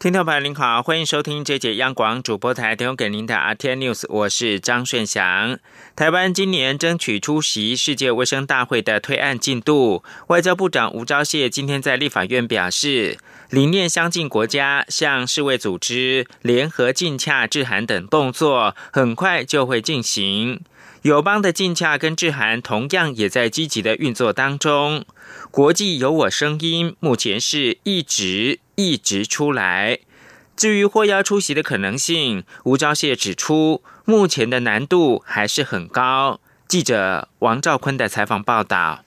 听众朋友您好，欢迎收听这节央广主播台提供给您的 R T News，我是张顺祥。台湾今年争取出席世界卫生大会的推案进度，外交部长吴钊燮今天在立法院表示。理念相近国家向世卫组织联合禁洽致函等动作，很快就会进行。友邦的禁洽跟致函同样也在积极的运作当中。国际有我声音，目前是一直一直出来。至于获邀出席的可能性，吴钊燮指出，目前的难度还是很高。记者王兆坤的采访报道。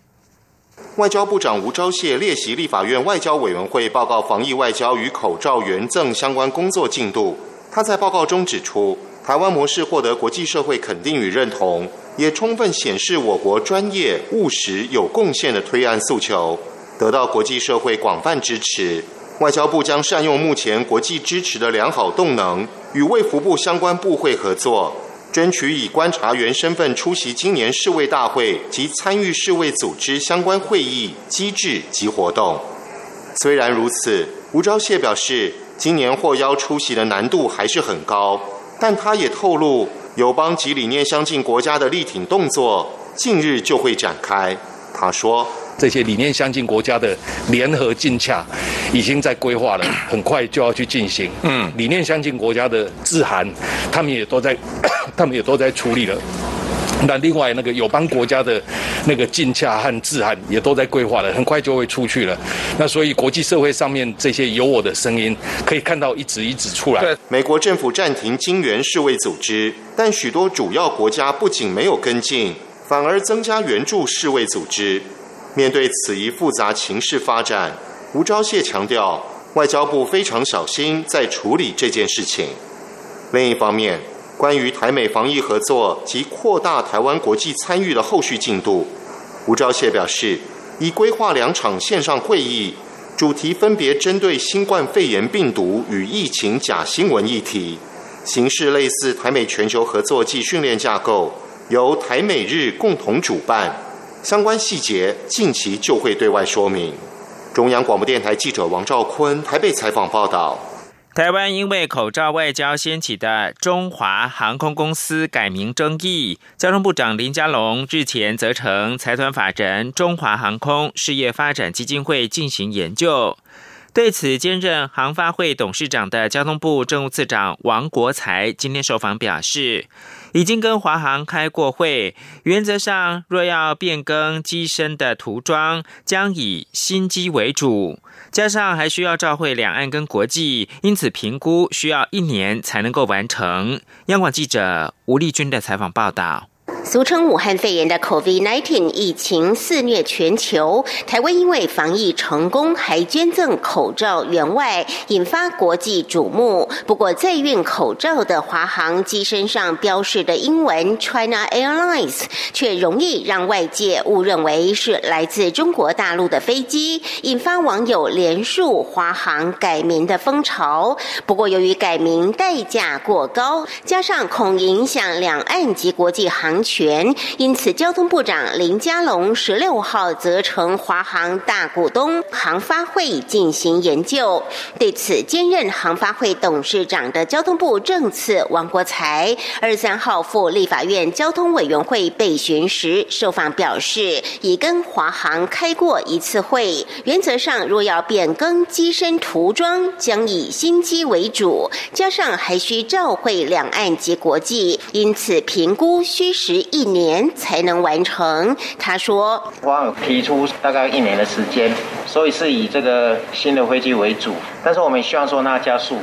外交部长吴钊燮列席立法院外交委员会报告防疫外交与口罩援赠相关工作进度。他在报告中指出，台湾模式获得国际社会肯定与认同，也充分显示我国专业、务实、有贡献的推案诉求，得到国际社会广泛支持。外交部将善用目前国际支持的良好动能，与卫福部相关部会合作。争取以观察员身份出席今年世卫大会及参与世卫组织相关会议机制及活动。虽然如此，吴钊燮表示，今年获邀出席的难度还是很高，但他也透露，友邦及理念相近国家的力挺动作近日就会展开。他说。这些理念相近国家的联合竞洽已经在规划了，很快就要去进行。嗯，理念相近国家的致函，他们也都在，他们也都在处理了。那另外那个友邦国家的那个竞洽和致函也都在规划了，很快就会出去了。那所以国际社会上面这些有我的声音，可以看到一直一直出来。美国政府暂停金援世卫组织，但许多主要国家不仅没有跟进，反而增加援助世卫组织。面对此一复杂情势发展，吴钊燮强调，外交部非常小心在处理这件事情。另一方面，关于台美防疫合作及扩大台湾国际参与的后续进度，吴钊燮表示，已规划两场线上会议，主题分别针对新冠肺炎病毒与疫情假新闻议题，形式类似台美全球合作暨训练架构，由台美日共同主办。相关细节近期就会对外说明。中央广播电台记者王兆坤台北采访报道：台湾因为口罩外交掀起的中华航空公司改名争议，交通部长林佳龙日前责成财团法人中华航空事业发展基金会进行研究。对此，兼任航发会董事长的交通部政务次长王国才今天受访表示，已经跟华航开过会，原则上若要变更机身的涂装，将以新机为主，加上还需要照会两岸跟国际，因此评估需要一年才能够完成。央广记者吴丽君的采访报道。俗称武汉肺炎的 COVID-19 疫情肆虐全球，台湾因为防疫成功，还捐赠口罩员外，引发国际瞩目。不过，在运口罩的华航机身上标示的英文 China Airlines，却容易让外界误认为是来自中国大陆的飞机，引发网友连数华航改名的风潮。不过，由于改名代价过高，加上恐影响两岸及国际航。权，因此交通部长林佳龙十六号责成华航大股东航发会进行研究。对此，兼任航发会董事长的交通部政次王国才二三号赴立法院交通委员会备询时受访表示，已跟华航开过一次会，原则上若要变更机身涂装，将以新机为主，加上还需照会两岸及国际，因此评估需时。一年才能完成。他说：“我提出大概一年的时间，所以是以这个新的飞机为主。但是我们希望说那加速。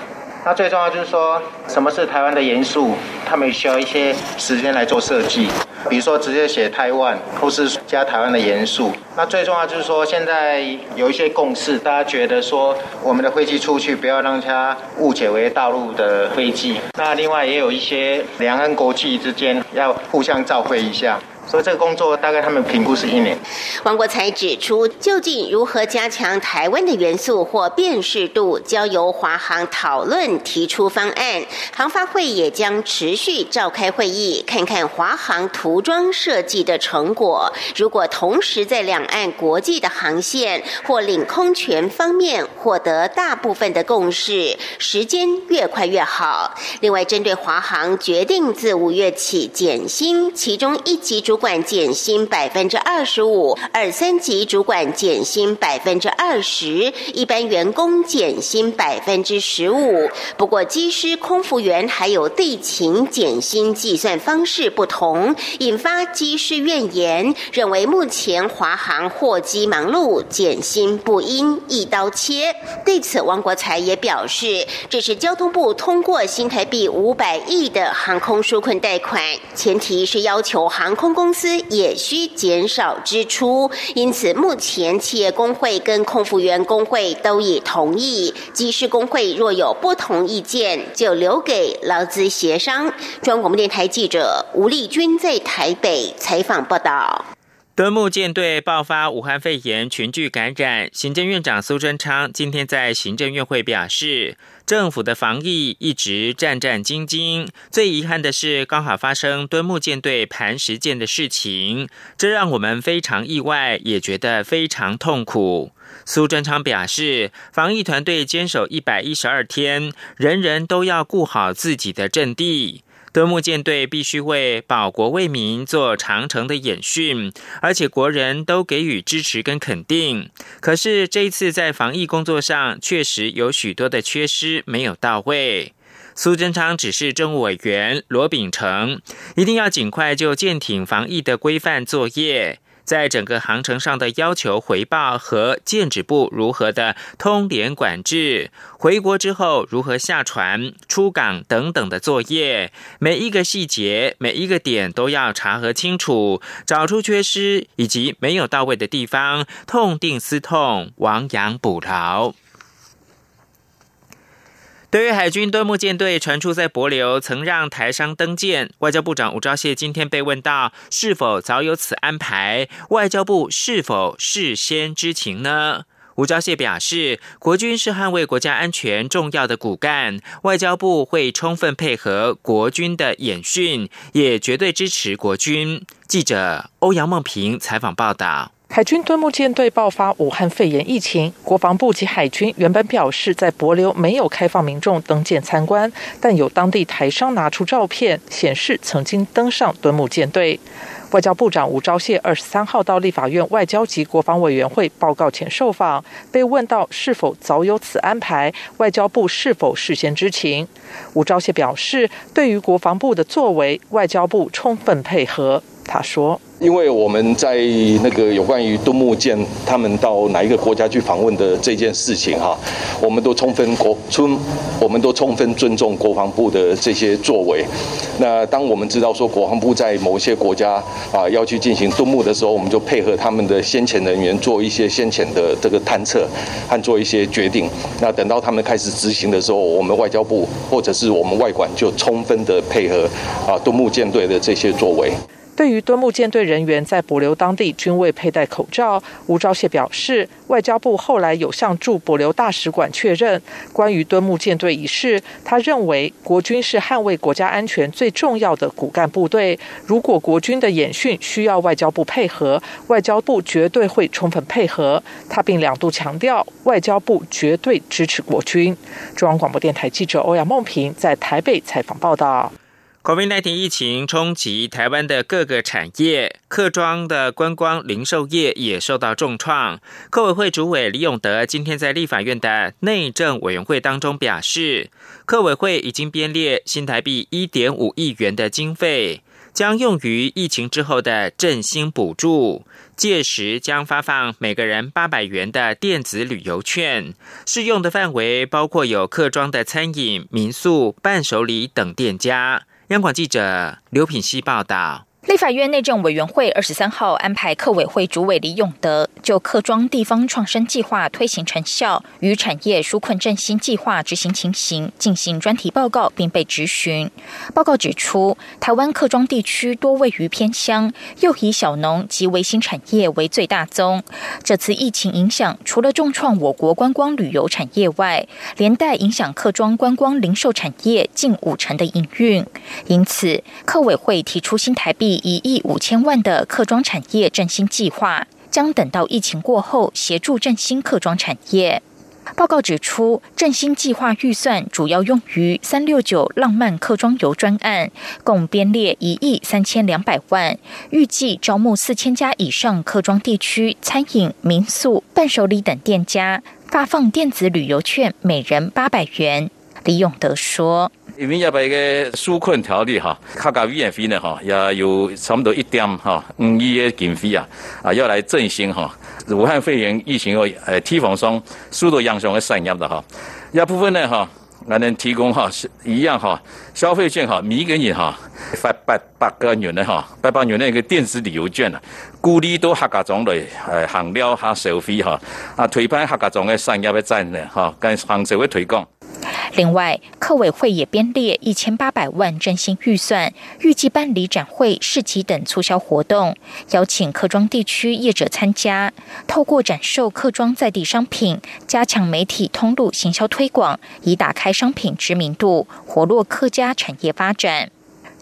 那最重要就是说，什么是台湾的元素？他们需要一些时间来做设计。比如说直接写台湾，或是加台湾的元素。那最重要就是说，现在有一些共识，大家觉得说我们的飞机出去不要让它误解为大陆的飞机。那另外也有一些两岸国际之间要互相照会一下。”所以这个工作大概他们评估是一年。王国才指出，究竟如何加强台湾的元素或辨识度，交由华航讨论提出方案。航发会也将持续召开会议，看看华航涂装设计的成果。如果同时在两岸国际的航线或领空权方面获得大部分的共识，时间越快越好。另外，针对华航决定自五月起减薪，其中一级主管减薪百分之二十五。二三级主管减薪百分之二十，一般员工减薪百分之十五。不过，机师、空服员还有地勤减薪计算方式不同，引发机师怨言，认为目前华航货机忙碌，减薪不应一刀切。对此，王国才也表示，这是交通部通过新台币五百亿的航空纾困贷款，前提是要求航空公公司也需减少支出。因此，目前企业工会跟空服员工会都已同意，机师工会若有不同意见，就留给劳资协商。中央广电台记者吴丽君在台北采访报道。敦木舰队爆发武汉肺炎群聚感染，行政院长苏贞昌今天在行政院会表示，政府的防疫一直战战兢兢。最遗憾的是，刚好发生敦木舰队磐石舰的事情，这让我们非常意外，也觉得非常痛苦。苏贞昌表示，防疫团队坚守一百一十二天，人人都要顾好自己的阵地。敦木舰队必须为保国为民做长城的演训，而且国人都给予支持跟肯定。可是这一次在防疫工作上，确实有许多的缺失没有到位。苏贞昌指示政务委员罗秉成，一定要尽快就舰艇防疫的规范作业。在整个航程上的要求回报和建指部如何的通联管制，回国之后如何下船、出港等等的作业，每一个细节、每一个点都要查核清楚，找出缺失以及没有到位的地方，痛定思痛，亡羊补牢。对于海军敦木舰队传出在帛流曾让台商登舰，外交部长吴钊燮今天被问到是否早有此安排，外交部是否事先知情呢？吴钊燮表示，国军是捍卫国家安全重要的骨干，外交部会充分配合国军的演训，也绝对支持国军。记者欧阳梦平采访报道。海军敦木舰队爆发武汉肺炎疫情，国防部及海军原本表示在帛琉没有开放民众登舰参观，但有当地台商拿出照片显示曾经登上敦木舰队。外交部长吴钊燮二十三号到立法院外交及国防委员会报告前受访，被问到是否早有此安排，外交部是否事先知情。吴钊燮表示，对于国防部的作为，外交部充分配合。他说。因为我们在那个有关于敦木舰他们到哪一个国家去访问的这件事情哈，我们都充分国尊，我们都充分尊重国防部的这些作为。那当我们知道说国防部在某些国家啊要去进行敦木的时候，我们就配合他们的先遣人员做一些先遣的这个探测和做一些决定。那等到他们开始执行的时候，我们外交部或者是我们外管就充分的配合啊敦木舰队的这些作为。对于敦木舰队人员在帛琉当地均未佩戴口罩，吴钊燮表示，外交部后来有向驻帛琉大使馆确认关于敦木舰队一事，他认为国军是捍卫国家安全最重要的骨干部队，如果国军的演训需要外交部配合，外交部绝对会充分配合。他并两度强调，外交部绝对支持国军。中央广播电台记者欧阳梦平在台北采访报道。COVID-19 疫情冲击台湾的各个产业，客庄的观光零售业也受到重创。客委会主委李永德今天在立法院的内政委员会当中表示，客委会已经编列新台币一点五亿元的经费，将用于疫情之后的振兴补助。届时将发放每个人八百元的电子旅游券，适用的范围包括有客庄的餐饮、民宿、伴手礼等店家。央广记者刘品希报道。立法院内政委员会二十三号安排客委会主委李永德就客庄地方创生计划推行成效与产业纾困振兴计划执行情形进行专题报告，并被质询。报告指出，台湾客庄地区多位于偏乡，又以小农及微型产业为最大宗。这次疫情影响，除了重创我国观光旅游产业外，连带影响客庄观光零售产业近五成的营运。因此，客委会提出新台币。一亿五千万的客庄产业振兴计划，将等到疫情过后协助振兴客庄产业。报告指出，振兴计划预算主要用于三六九浪漫客庄游专案，共编列一亿三千两百万，预计招募四千家以上客庄地区餐饮、民宿、伴手礼等店家，发放电子旅游券，每人八百元。李永德说。因为要把一个纾困条例哈，客家语言费呢哈，也有差不多一点哈五亿的经费啊，啊要来振兴哈武汉肺炎疫情后呃提防上速度影响的产业的哈，一部分呢哈，还能提供哈一样哈消费券哈，每个人哈发八百个元的哈，八百元的一个电子旅游券啊，鼓励到客家庄来呃行了哈消费哈，啊推翻客家庄的产业的战略哈，跟行社会推广。另外，客委会也编列一千八百万振兴预算，预计办理展会、市集等促销活动，邀请客庄地区业者参加，透过展售客庄在地商品，加强媒体通路行销推广，以打开商品知名度，活络客家产业发展。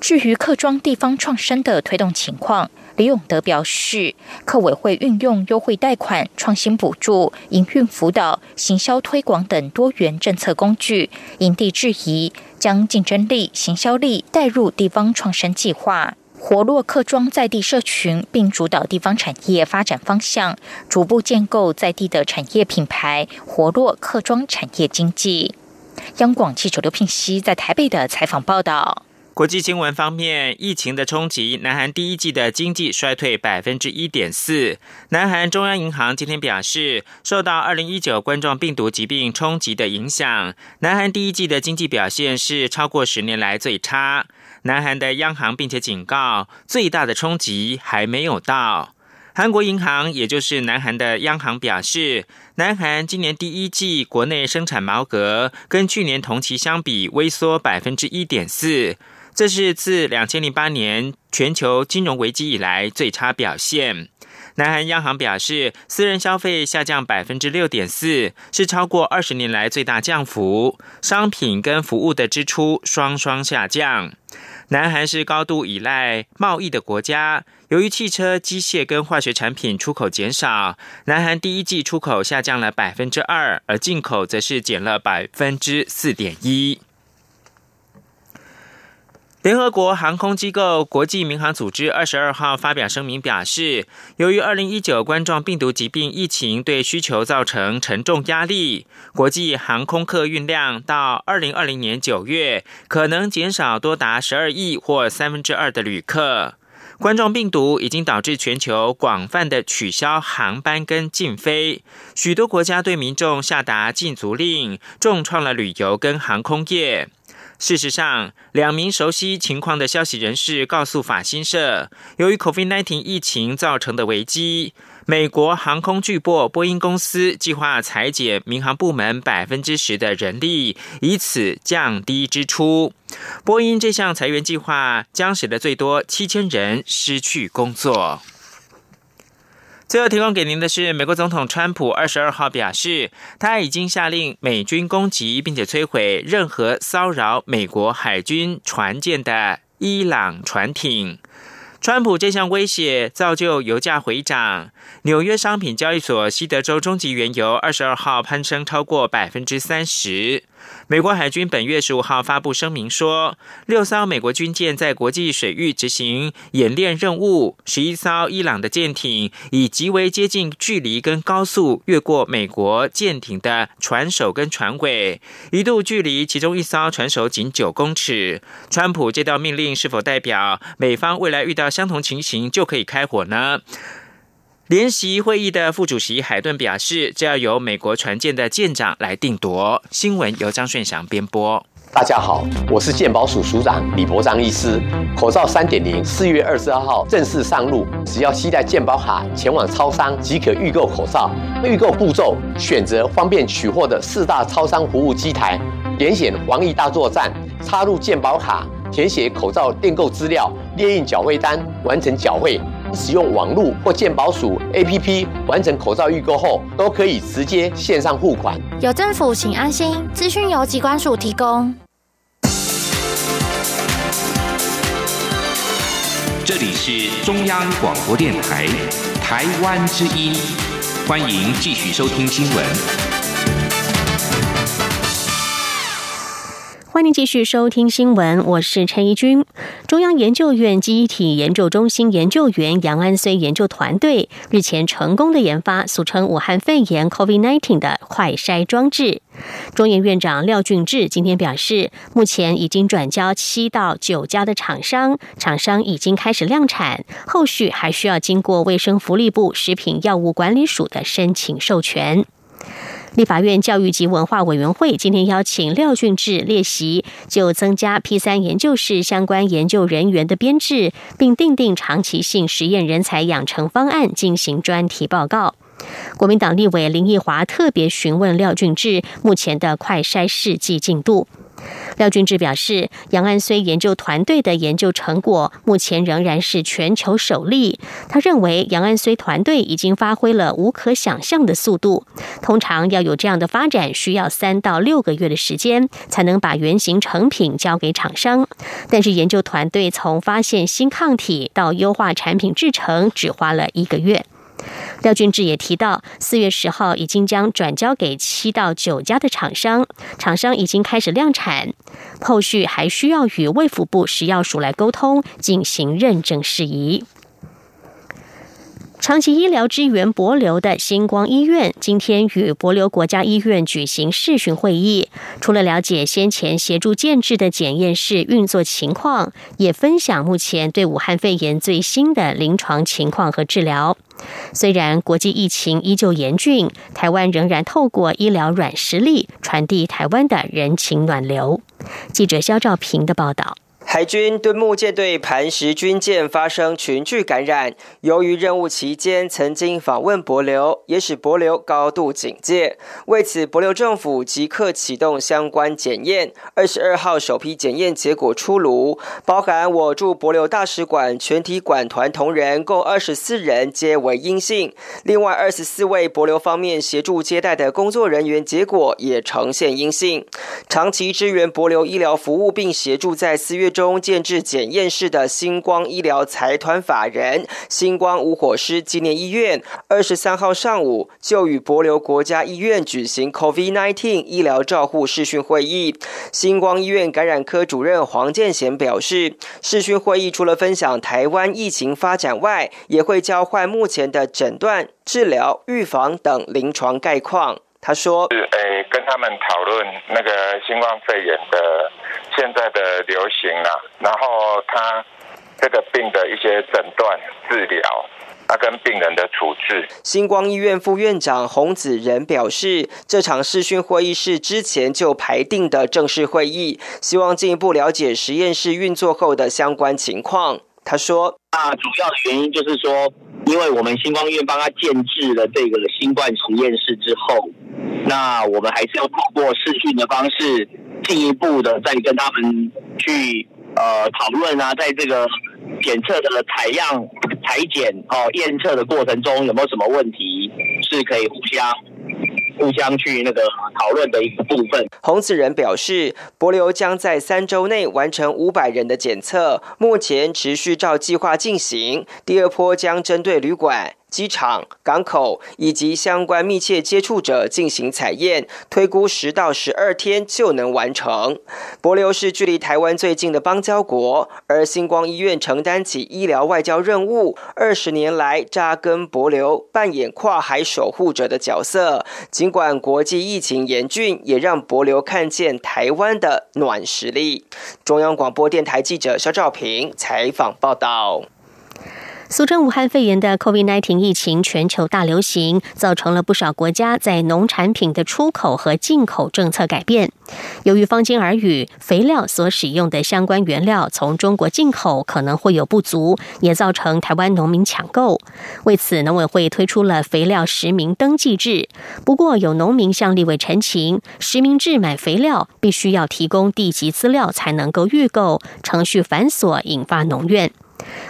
至于客庄地方创生的推动情况，李永德表示，客委会运用优惠贷款、创新补助、营运辅导、行销推广等多元政策工具，因地制宜，将竞争力、行销力带入地方创生计划，活络客庄在地社群，并主导地方产业发展方向，逐步建构在地的产业品牌，活络客庄产业经济。央广记者刘聘熙在台北的采访报道。国际新闻方面，疫情的冲击，南韩第一季的经济衰退百分之一点四。南韩中央银行今天表示，受到二零一九冠状病毒疾病冲击的影响，南韩第一季的经济表现是超过十年来最差。南韩的央行并且警告，最大的冲击还没有到。韩国银行，也就是南韩的央行表示，南韩今年第一季国内生产毛额跟去年同期相比微缩百分之一点四。这是自两千零八年全球金融危机以来最差表现。南韩央行表示，私人消费下降百分之六点四，是超过二十年来最大降幅。商品跟服务的支出双双下降。南韩是高度依赖贸易的国家，由于汽车、机械跟化学产品出口减少，南韩第一季出口下降了百分之二，而进口则是减了百分之四点一。联合国航空机构国际民航组织二十二号发表声明表示，由于二零一九冠状病毒疾病疫情对需求造成沉重压力，国际航空客运量到二零二零年九月可能减少多达十二亿或三分之二的旅客。冠状病毒已经导致全球广泛的取消航班跟禁飞，许多国家对民众下达禁足令，重创了旅游跟航空业。事实上，两名熟悉情况的消息人士告诉法新社，由于 COVID-19 疫情造成的危机，美国航空巨擘波音公司计划裁减民航部门百分之十的人力，以此降低支出。波音这项裁员计划将使得最多七千人失去工作。最后提供给您的是，美国总统川普二十二号表示，他已经下令美军攻击并且摧毁任何骚扰美国海军船舰的伊朗船艇。川普这项威胁造就油价回涨，纽约商品交易所西德州中级原油二十二号攀升超过百分之三十。美国海军本月十五号发布声明说，六艘美国军舰在国际水域执行演练任务，十一艘伊朗的舰艇以极为接近距离跟高速越过美国舰艇的船首跟船尾，一度距离其中一艘船首仅九公尺。川普这道命令是否代表美方未来遇到相同情形就可以开火呢？联席会议的副主席海顿表示，这要由美国船舰的舰长来定夺。新闻由张顺祥编播。大家好，我是健保署署长李博章医师。口罩三点零四月二十二号正式上路，只要携带健保卡前往超商即可预购口罩。预购步骤：选择方便取货的四大超商服务机台，点选防疫大作战，插入健保卡，填写口罩订购资料，列印缴费单，完成缴费。使用网络或健保署 APP 完成口罩预购后，都可以直接线上付款。有政府，请安心。资讯由机关署提供。这里是中央广播电台台湾之音，欢迎继续收听新闻。欢迎继续收听新闻，我是陈怡君。中央研究院基体研究中心研究员杨安虽研究团队日前成功的研发俗称武汉肺炎 （COVID-19） 的快筛装置。中研院长廖俊志今天表示，目前已经转交七到九家的厂商，厂商已经开始量产，后续还需要经过卫生福利部食品药物管理署的申请授权。立法院教育及文化委员会今天邀请廖俊志列席，就增加 P 三研究室相关研究人员的编制，并定定长期性实验人才养成方案进行专题报告。国民党立委林奕华特别询问廖俊志目前的快筛试剂进度。廖俊志表示，杨安虽研究团队的研究成果目前仍然是全球首例。他认为，杨安虽团队已经发挥了无可想象的速度。通常要有这样的发展，需要三到六个月的时间，才能把原型成品交给厂商。但是，研究团队从发现新抗体到优化产品制成，只花了一个月。廖俊志也提到，四月十号已经将转交给七到九家的厂商，厂商已经开始量产，后续还需要与卫福部食药署来沟通，进行认证事宜。长期医疗支援博流的星光医院今天与博流国家医院举行视讯会议，除了了解先前协助建制的检验室运作情况，也分享目前对武汉肺炎最新的临床情况和治疗。虽然国际疫情依旧严峻，台湾仍然透过医疗软实力传递台湾的人情暖流。记者肖兆平的报道。海军敦木舰队磐石军舰发生群聚感染，由于任务期间曾经访问博流，也使博流高度警戒。为此，博流政府即刻启动相关检验。二十二号首批检验结果出炉，包含我驻博流大使馆全体管团同仁共二十四人皆为阴性，另外二十四位博流方面协助接待的工作人员结果也呈现阴性。长期支援博流医疗服务并协助在四月。中建制检验室的星光医疗财团法人星光无火师纪念医院，二十三号上午就与博流国家医院举行 COVID-19 医疗照护视讯会议。星光医院感染科主任黄建贤表示，视讯会议除了分享台湾疫情发展外，也会交换目前的诊断、治疗、预防等临床概况。他说：“是诶，跟他们讨论那个新冠肺炎的现在的流行啦，然后他这个病的一些诊断、治疗，他跟病人的处置。”星光医院副院长洪子仁表示，这场视讯会议是之前就排定的正式会议，希望进一步了解实验室运作后的相关情况。他说：“那主要的原因就是说，因为我们星光医院帮他建制了这个新冠实验室之后，那我们还是要透过视讯的方式，进一步的再跟他们去呃讨论啊，在这个检测的采样、裁剪哦验测的过程中，有没有什么问题是可以互相。”互相去那个讨论的一个部分。洪子仁表示，博流将在三周内完成五百人的检测，目前持续照计划进行。第二波将针对旅馆。机场、港口以及相关密切接触者进行采验，推估十到十二天就能完成。博流是距离台湾最近的邦交国，而星光医院承担起医疗外交任务，二十年来扎根博流，扮演跨海守护者的角色。尽管国际疫情严峻，也让博流看见台湾的暖实力。中央广播电台记者肖兆平采访报道。俗称武汉肺炎的 COVID-19 疫情全球大流行，造成了不少国家在农产品的出口和进口政策改变。由于坊间耳语，肥料所使用的相关原料从中国进口可能会有不足，也造成台湾农民抢购。为此，农委会推出了肥料实名登记制。不过，有农民向立委陈情，实名制买肥料必须要提供地籍资料才能够预购，程序繁琐，引发农怨。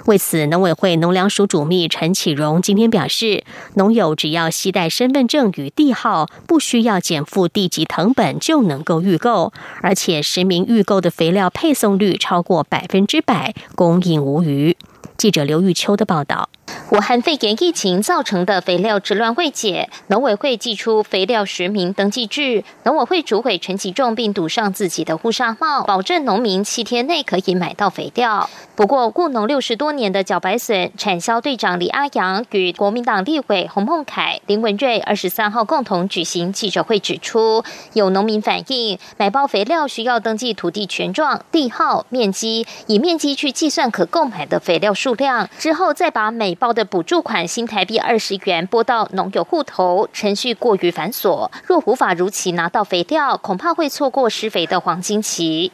为此，农委会农粮署主秘陈启荣今天表示，农友只要携带身份证与地号，不需要减负地级成本就能够预购，而且实名预购的肥料配送率超过百分之百，供应无虞。记者刘玉秋的报道。武汉肺炎疫情造成的肥料之乱未解，农委会寄出肥料实名登记制。农委会主委陈其仲并堵上自己的护纱帽，保证农民七天内可以买到肥料。不过，雇农六十多年的茭白笋产销队长李阿阳与国民党立委洪孟凯、林文瑞二十三号共同举行记者会，指出有农民反映，买包肥料需要登记土地权状、地号、面积，以面积去计算可购买的肥料数量，之后再把每包的补助款新台币二十元拨到农友户头，程序过于繁琐。若无法如期拿到肥料，恐怕会错过施肥的黄金期。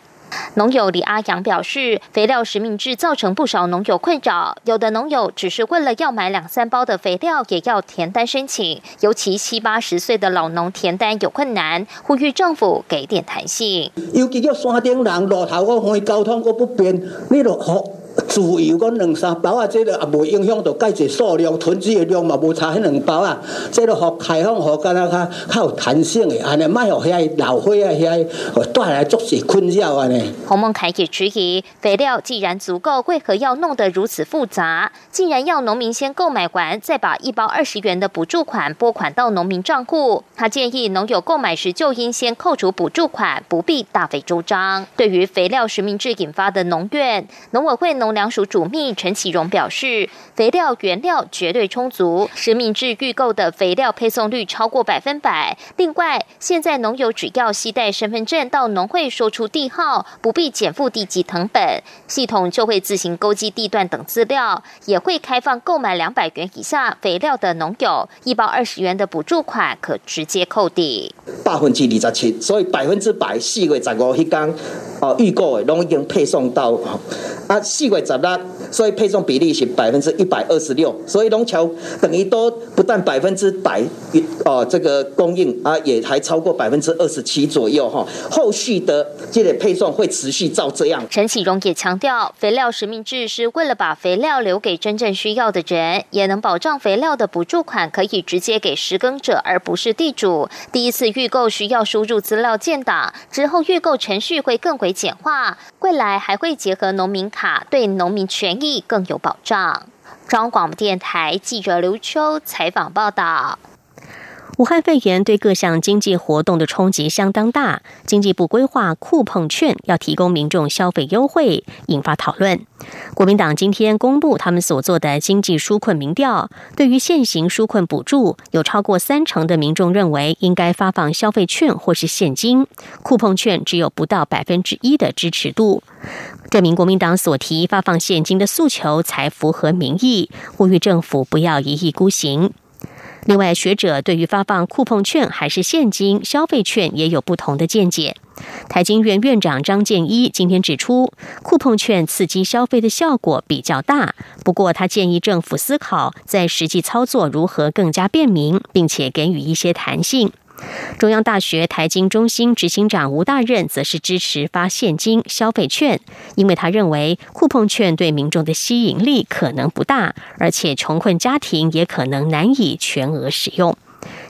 农友李阿阳表示，肥料实名制造成不少农友困扰，有的农友只是为了要买两三包的肥料，也要填单申请，尤其七八十岁的老农填单有困难，呼吁政府给点弹性。尤其叫山顶人，路头我可以交通我不便，你都好。自由讲两三包啊，这个也无影响到介济数量，囤积的量嘛无差迄两包啊。这个互开放，互敢若较较有弹性的，安尼卖互遐老伙啊遐带来足是困扰安尼。洪孟凯也质疑，肥料既然足够，为何要弄得如此复杂？竟然要农民先购买完，再把一包二十元的补助款拨款到农民账户。他建议农友购买时就应先扣除补助款，不必大费周章。对于肥料实名制引发的农怨，农委会农农粮署主秘陈启荣表示，肥料原料绝对充足，实名制预购的肥料配送率超过百分百。另外，现在农友只要携带身份证到农会说出地号，不必减负地级成本，系统就会自行勾稽地段等资料，也会开放购买两百元以下肥料的农友，一包二十元的补助款可直接扣抵。百分之二十七，所以百分之百四月十五迄天哦预购的，拢已经配送到啊四。十六，所以配送比例是百分之一百二十六，所以龙桥等于都不但百分之百哦，这个供应啊，也还超过百分之二十七左右哈。后续的这类配送会持续照这样。陈启荣也强调，肥料实名制是为了把肥料留给真正需要的人，也能保障肥料的补助款可以直接给施耕者，而不是地主。第一次预购需要输入资料建档，之后预购程序会更为简化，未来还会结合农民卡对。农民权益更有保障。中央广播电台记者刘秋采访报道。武汉肺炎对各项经济活动的冲击相当大，经济部规划酷碰券要提供民众消费优惠，引发讨论。国民党今天公布他们所做的经济纾困民调，对于现行纾困补助，有超过三成的民众认为应该发放消费券或是现金，酷碰券只有不到百分之一的支持度。证明国民党所提发放现金的诉求才符合民意，呼吁政府不要一意孤行。另外，学者对于发放酷碰券还是现金消费券也有不同的见解。台经院院长张建一今天指出，酷碰券刺激消费的效果比较大，不过他建议政府思考在实际操作如何更加便民，并且给予一些弹性。中央大学台经中心执行长吴大任则是支持发现金消费券，因为他认为酷碰券对民众的吸引力可能不大，而且穷困家庭也可能难以全额使用。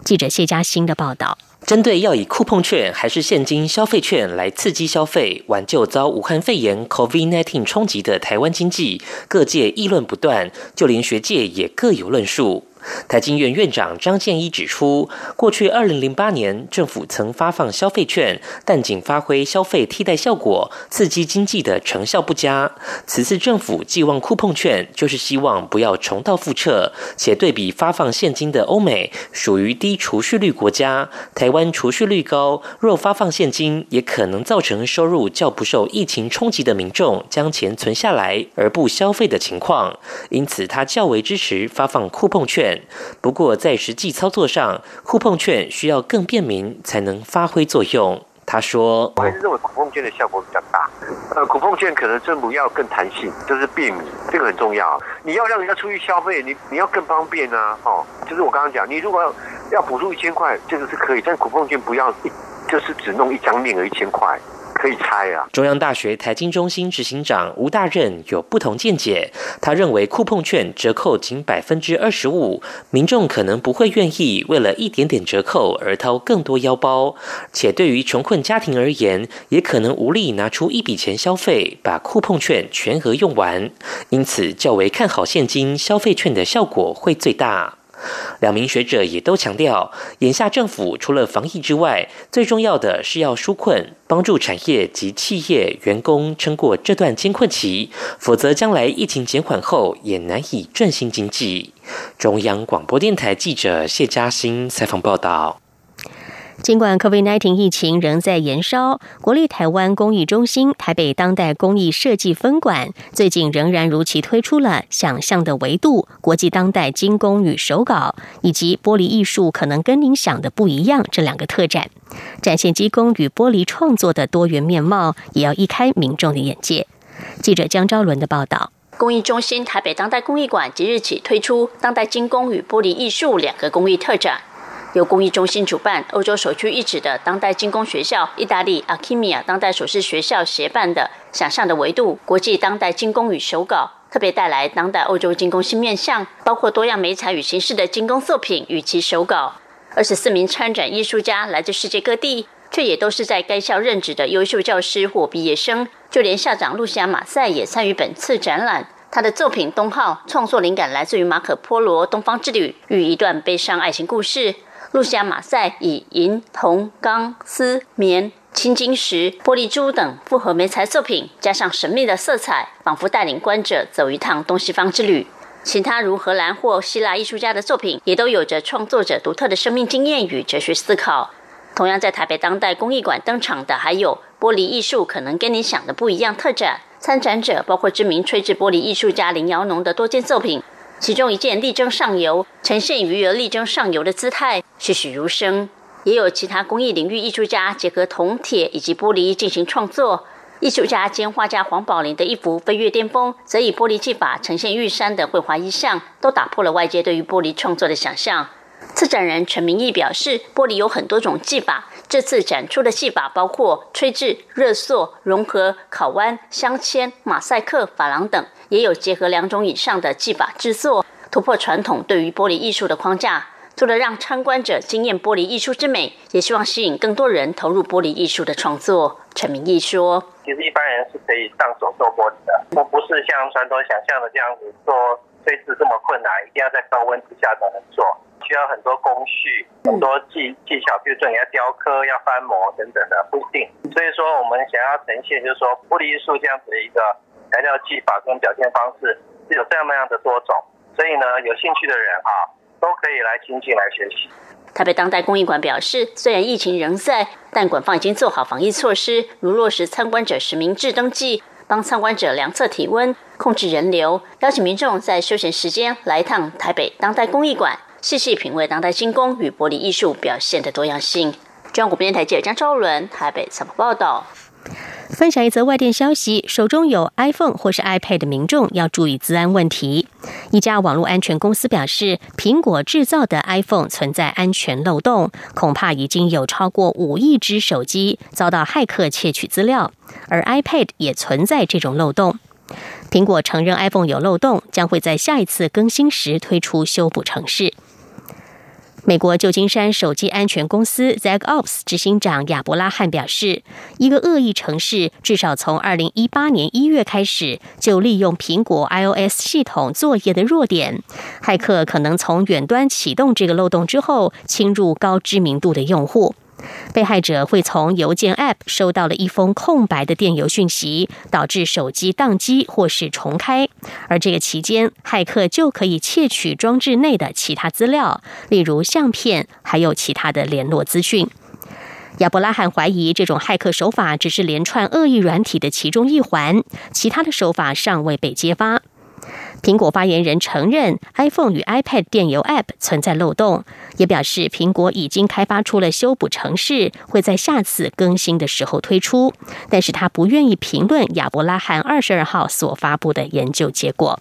记者谢嘉欣的报道。针对要以酷碰券还是现金消费券来刺激消费，挽救遭武汉肺炎 （COVID-19） 冲击的台湾经济，各界议论不断，就连学界也各有论述。台经院院长张建一指出，过去二零零八年政府曾发放消费券，但仅发挥消费替代效果，刺激经济的成效不佳。此次政府寄望酷碰券，就是希望不要重蹈覆辙。且对比发放现金的欧美，属于低储蓄率国家，台湾储蓄率高，若发放现金，也可能造成收入较不受疫情冲击的民众将钱存下来而不消费的情况。因此，他较为支持发放酷碰券。不过，在实际操作上，互碰券需要更便民，才能发挥作用。他说：“我还是认为酷碰券的效果比较大。呃，酷碰券可能政府要更弹性，就是便民，这个很重要。你要让人家出去消费，你你要更方便啊！哦，就是我刚刚讲，你如果要要补助一千块，这个是可以，但酷碰券不要，就是只弄一张面额一千块。”可以猜啊！中央大学财经中心执行长吴大任有不同见解。他认为酷碰券折扣仅百分之二十五，民众可能不会愿意为了一点点折扣而掏更多腰包，且对于穷困家庭而言，也可能无力拿出一笔钱消费，把酷碰券全额用完。因此，较为看好现金消费券的效果会最大。两名学者也都强调，眼下政府除了防疫之外，最重要的是要纾困，帮助产业及企业员工撑过这段艰困期，否则将来疫情减缓后也难以振兴经济。中央广播电台记者谢嘉欣采访报道。尽管 COVID-19 疫情仍在延烧，国立台湾工艺中心台北当代工艺设计分馆最近仍然如期推出了“想象的维度”国际当代精工与手稿，以及玻璃艺术可能跟您想的不一样这两个特展，展现机工与玻璃创作的多元面貌，也要一开民众的眼界。记者江昭伦的报道：工艺中心台北当代工艺馆即日起推出当代精工与玻璃艺术两个工艺特展。由公益中心主办，欧洲首屈一指的当代精工学校——意大利阿基米亚当代首饰学校协办的“想象的维度”国际当代精工与手稿，特别带来当代欧洲精工新面向，包括多样美彩与形式的精工作品与其手稿。二十四名参展艺术家来自世界各地，却也都是在该校任职的优秀教师或毕业生。就连校长露西亚·马赛也参与本次展览。他的作品《东号》创作灵感来自于马可·波罗东方之旅与一段悲伤爱情故事。露西亚·马赛以银、铜、钢、丝、棉、青金石、玻璃珠等复合媒材作品，加上神秘的色彩，仿佛带领观者走一趟东西方之旅。其他如荷兰或希腊艺术家的作品，也都有着创作者独特的生命经验与哲学思考。同样在台北当代工艺馆登场的，还有玻璃艺术可能跟你想的不一样特展。参展者包括知名吹制玻璃艺术家林尧农的多件作品。其中一件力争上游，呈现鱼儿力争上游的姿态，栩栩如生。也有其他工艺领域艺术家结合铜、铁以及玻璃进行创作。艺术家兼画家黄宝林的一幅《飞跃巅峰》，则以玻璃技法呈现玉山的绘画意象，都打破了外界对于玻璃创作的想象。策展人陈明义表示，玻璃有很多种技法，这次展出的技法包括吹制、热塑、融合、烤弯、镶嵌、马赛克、珐琅等。也有结合两种以上的技法制作，突破传统对于玻璃艺术的框架。除了让参观者惊艳玻璃艺术之美，也希望吸引更多人投入玻璃艺术的创作。陈明义说：“其实一般人是可以上手做玻璃的，不不是像传统想象的这样子做吹制这么困难，一定要在高温之下才能做，需要很多工序、很多技技巧，比如说你要雕刻、要翻模等等的，不一定。所以说，我们想要呈现就是说玻璃艺术这样子的一个。”材料技法跟表现方式是有这样那样的多种，所以呢，有兴趣的人啊都可以来亲近来学习。台北当代工艺馆表示，虽然疫情仍在，但馆方已经做好防疫措施，如落实参观者实名制登记，帮参观者量测体温、控制人流，邀请民众在休闲时间来一趟台北当代工艺馆，细细品味当代精工与玻璃艺术表现的多样性。中央广播电台记者江昭伦台北采访报道。分享一则外电消息：手中有 iPhone 或是 iPad 的民众要注意治安问题。一家网络安全公司表示，苹果制造的 iPhone 存在安全漏洞，恐怕已经有超过五亿只手机遭到骇客窃取资料，而 iPad 也存在这种漏洞。苹果承认 iPhone 有漏洞，将会在下一次更新时推出修补程式。美国旧金山手机安全公司 ZagOps 执行长亚伯拉罕表示，一个恶意城市至少从二零一八年一月开始就利用苹果 iOS 系统作业的弱点，骇客可能从远端启动这个漏洞之后侵入高知名度的用户。被害者会从邮件 App 收到了一封空白的电邮讯息，导致手机宕机或是重开。而这个期间，骇客就可以窃取装置内的其他资料，例如相片，还有其他的联络资讯。亚伯拉罕怀疑这种骇客手法只是连串恶意软体的其中一环，其他的手法尚未被揭发。苹果发言人承认，iPhone 与 iPad 电邮 App 存在漏洞，也表示苹果已经开发出了修补程式，会在下次更新的时候推出。但是他不愿意评论亚伯拉罕二十二号所发布的研究结果。